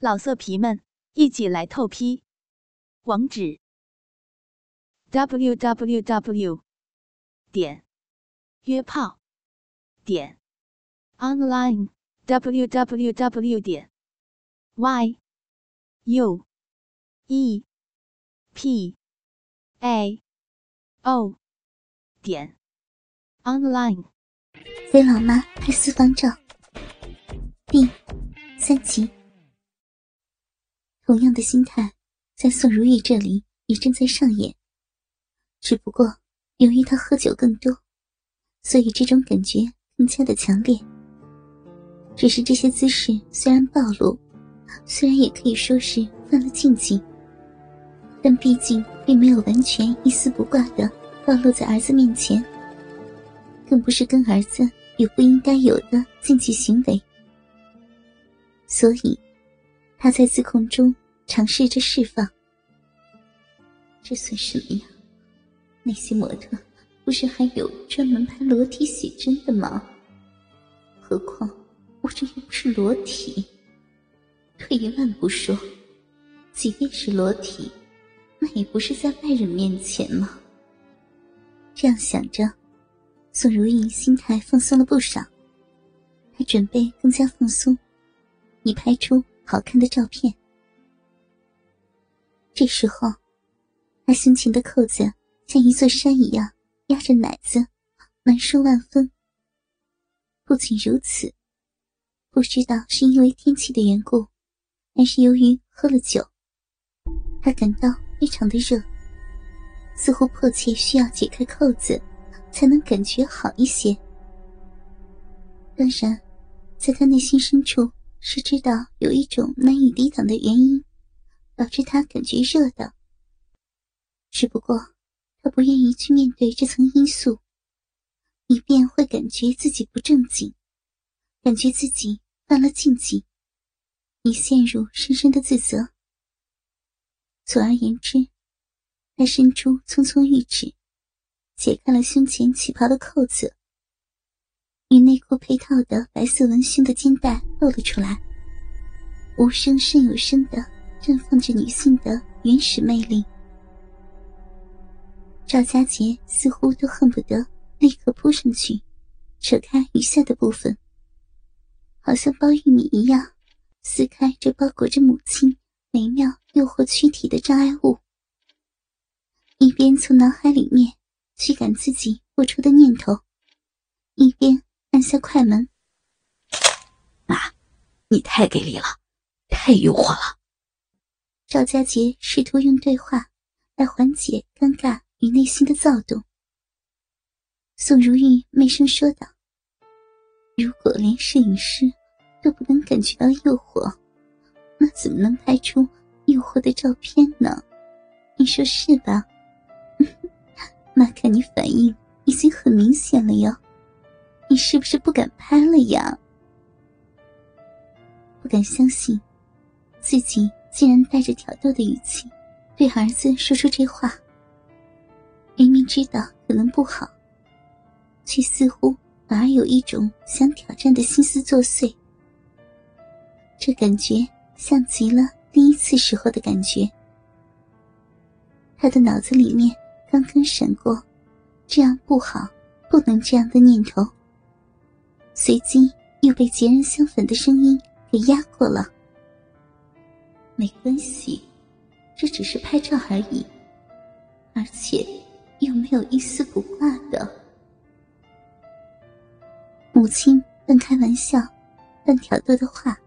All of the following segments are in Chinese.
老色皮们，一起来透批！网址：w w w 点约炮点 online w w w 点 y u e p a o 点 online。给老妈拍私房照，第三集。同样的心态，在宋如玉这里也正在上演。只不过，由于他喝酒更多，所以这种感觉更加的强烈。只是这些姿势虽然暴露，虽然也可以说是犯了禁忌，但毕竟并没有完全一丝不挂的暴露在儿子面前，更不是跟儿子有不应该有的禁忌行为，所以。他在自控中尝试着释放，这算什么呀？那些模特不是还有专门拍裸体写真的吗？何况我这又不是裸体。退一万步说，即便是裸体，那也不是在外人面前吗？这样想着，宋如意心态放松了不少，她准备更加放松，以拍出。好看的照片。这时候，他胸前的扣子像一座山一样压着奶子，难受万分。不仅如此，不知道是因为天气的缘故，还是由于喝了酒，他感到非常的热，似乎迫切需要解开扣子，才能感觉好一些。当然，在他内心深处。是知道有一种难以抵挡的原因，导致他感觉热的。只不过他不愿意去面对这层因素，以便会感觉自己不正经，感觉自己犯了禁忌，已陷入深深的自责。总而言之，他伸出匆匆玉指，解开了胸前旗袍的扣子。与内裤配套的白色文胸的肩带露了出来，无声胜有声的绽放着女性的原始魅力。赵佳杰似乎都恨不得立刻扑上去，扯开余下的部分，好像剥玉米一样撕开这包裹着母亲美妙诱惑躯体的障碍物，一边从脑海里面驱赶自己不出的念头，一边。按下快门，妈，你太给力了，太诱惑了。赵佳杰试图用对话来缓解尴尬与内心的躁动。宋如玉媚声说道：“如果连摄影师都不能感觉到诱惑，那怎么能拍出诱惑的照片呢？你说是吧？妈看你反应已经很明显了哟。”你是不是不敢拍了呀？不敢相信，自己竟然带着挑逗的语气对儿子说出这话。明明知道可能不好，却似乎反而有一种想挑战的心思作祟。这感觉像极了第一次时候的感觉。他的脑子里面刚刚闪过“这样不好，不能这样的”念头。随即又被截然相反的声音给压过了。没关系，这只是拍照而已，而且又没有一丝不挂的。母亲半开玩笑、半挑逗的话，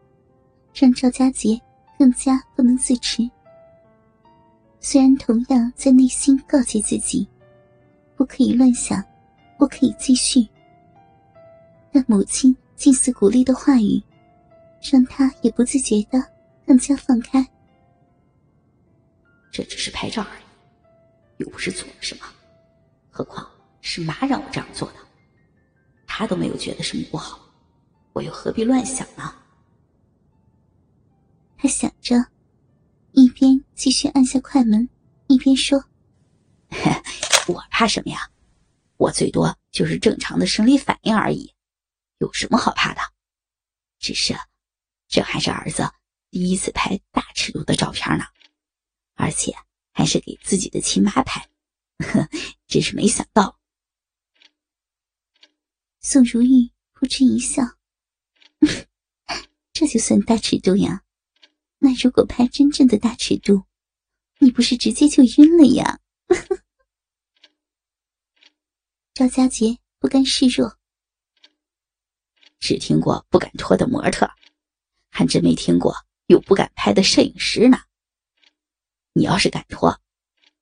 让赵佳杰更加不能自持。虽然同样在内心告诫自己，不可以乱想，不可以继续。但母亲近似鼓励的话语，让他也不自觉的更加放开。这只是拍照而已，又不是做了什么，何况是妈让我这样做的，她都没有觉得什么不好，我又何必乱想呢？他想着，一边继续按下快门，一边说：“我怕什么呀？我最多就是正常的生理反应而已。”有什么好怕的？只是，这还是儿子第一次拍大尺度的照片呢，而且还是给自己的亲妈拍，呵，真是没想到。宋如玉扑哧一笑，这就算大尺度呀？那如果拍真正的大尺度，你不是直接就晕了呀？赵佳杰不甘示弱，只听过不敢脱的模特，还真没听过有不敢拍的摄影师呢。你要是敢脱，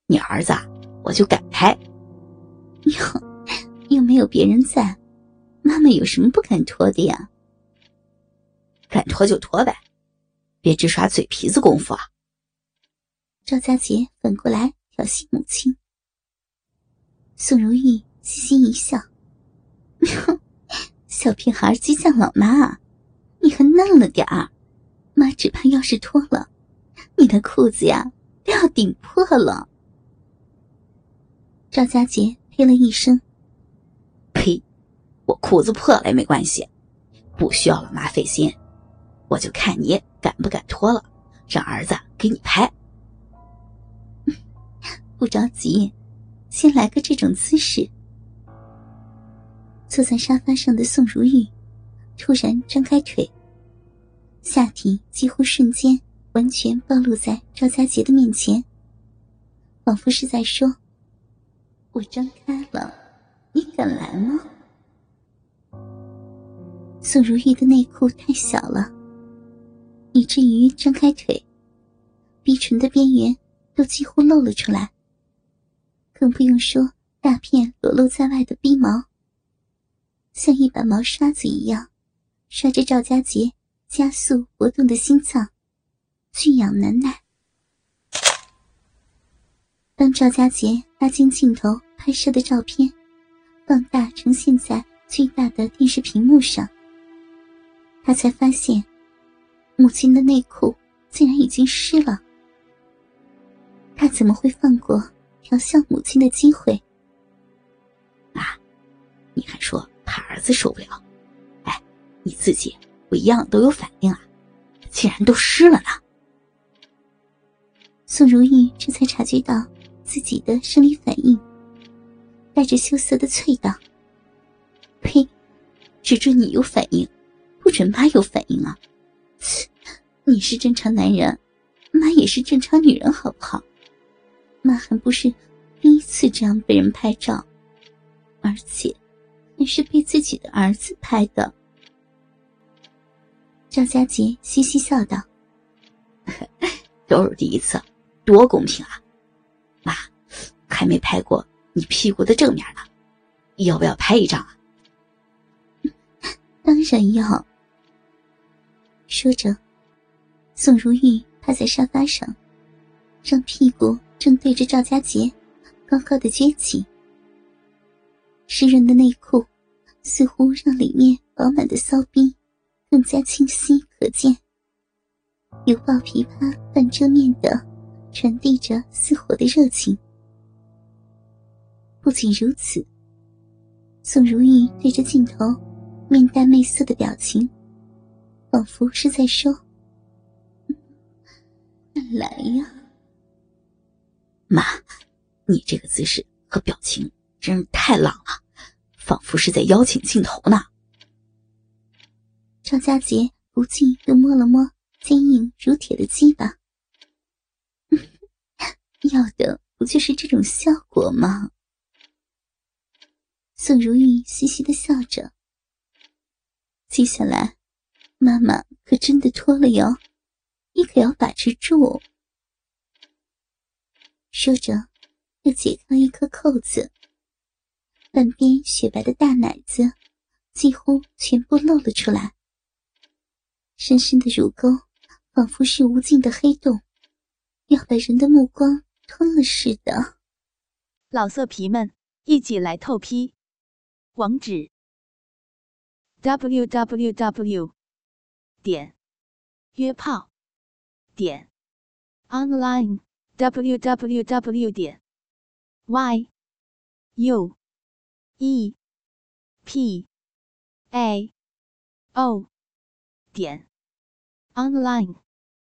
你儿子我就敢拍。哟，又没有别人在，妈妈有什么不敢脱的呀？敢脱就脱呗，别只耍嘴皮子功夫啊！赵佳杰反过来挑衅母亲，宋如玉。嘻嘻一笑，小屁孩激将老妈，你还嫩了点儿。妈只怕要是脱了，你的裤子呀都要顶破了。赵佳杰呸了一声：“呸！我裤子破了也没关系，不需要老妈费心。我就看你敢不敢脱了，让儿子给你拍。不着急，先来个这种姿势。”坐在沙发上的宋如玉突然张开腿，下体几乎瞬间完全暴露在赵佳杰的面前，仿佛是在说：“我张开了，你敢来吗？”宋如玉的内裤太小了，以至于张开腿，逼唇的边缘都几乎露了出来，更不用说大片裸露在外的逼毛。像一把毛刷子一样，刷着赵家杰加速搏动的心脏，俊痒难耐。当赵家杰拉近镜头拍摄的照片，放大呈现在巨大的电视屏幕上，他才发现，母亲的内裤竟然已经湿了。他怎么会放过调笑母亲的机会？啊，你还说？怕儿子受不了，哎，你自己不一样都有反应啊，竟然都湿了呢。宋如玉这才察觉到自己的生理反应，带着羞涩的啐道：“呸，只准你有反应，不准妈有反应啊！你是正常男人，妈也是正常女人，好不好？妈还不是第一次这样被人拍照，而且……”也是被自己的儿子拍的。赵佳杰嘻嘻笑道：“都是第一次，多公平啊！妈，还没拍过你屁股的正面呢，要不要拍一张啊？”当然要。说着，宋如玉趴在沙发上，让屁股正对着赵佳杰，高高的撅起。湿润的内裤，似乎让里面饱满的骚逼更加清晰可见。犹抱琵琶半遮面的，传递着似火的热情。不仅如此，宋如玉对着镜头，面带媚色的表情，仿佛是在说：“来呀，妈，你这个姿势和表情。”真是太浪了，仿佛是在邀请镜头呢。赵佳杰不禁又摸了摸坚硬如铁的鸡巴，要的不就是这种效果吗？宋如玉嘻嘻的笑着。接下来，妈妈可真的脱了哟，你可要把持住。说着，又解开了一颗扣子。半边雪白的大奶子几乎全部露了出来，深深的乳沟仿佛是无尽的黑洞，要把人的目光吞了似的。老色皮们，一起来透批！网址：w w w 点约炮点 online w w w 点 y u。e p a o 点 online。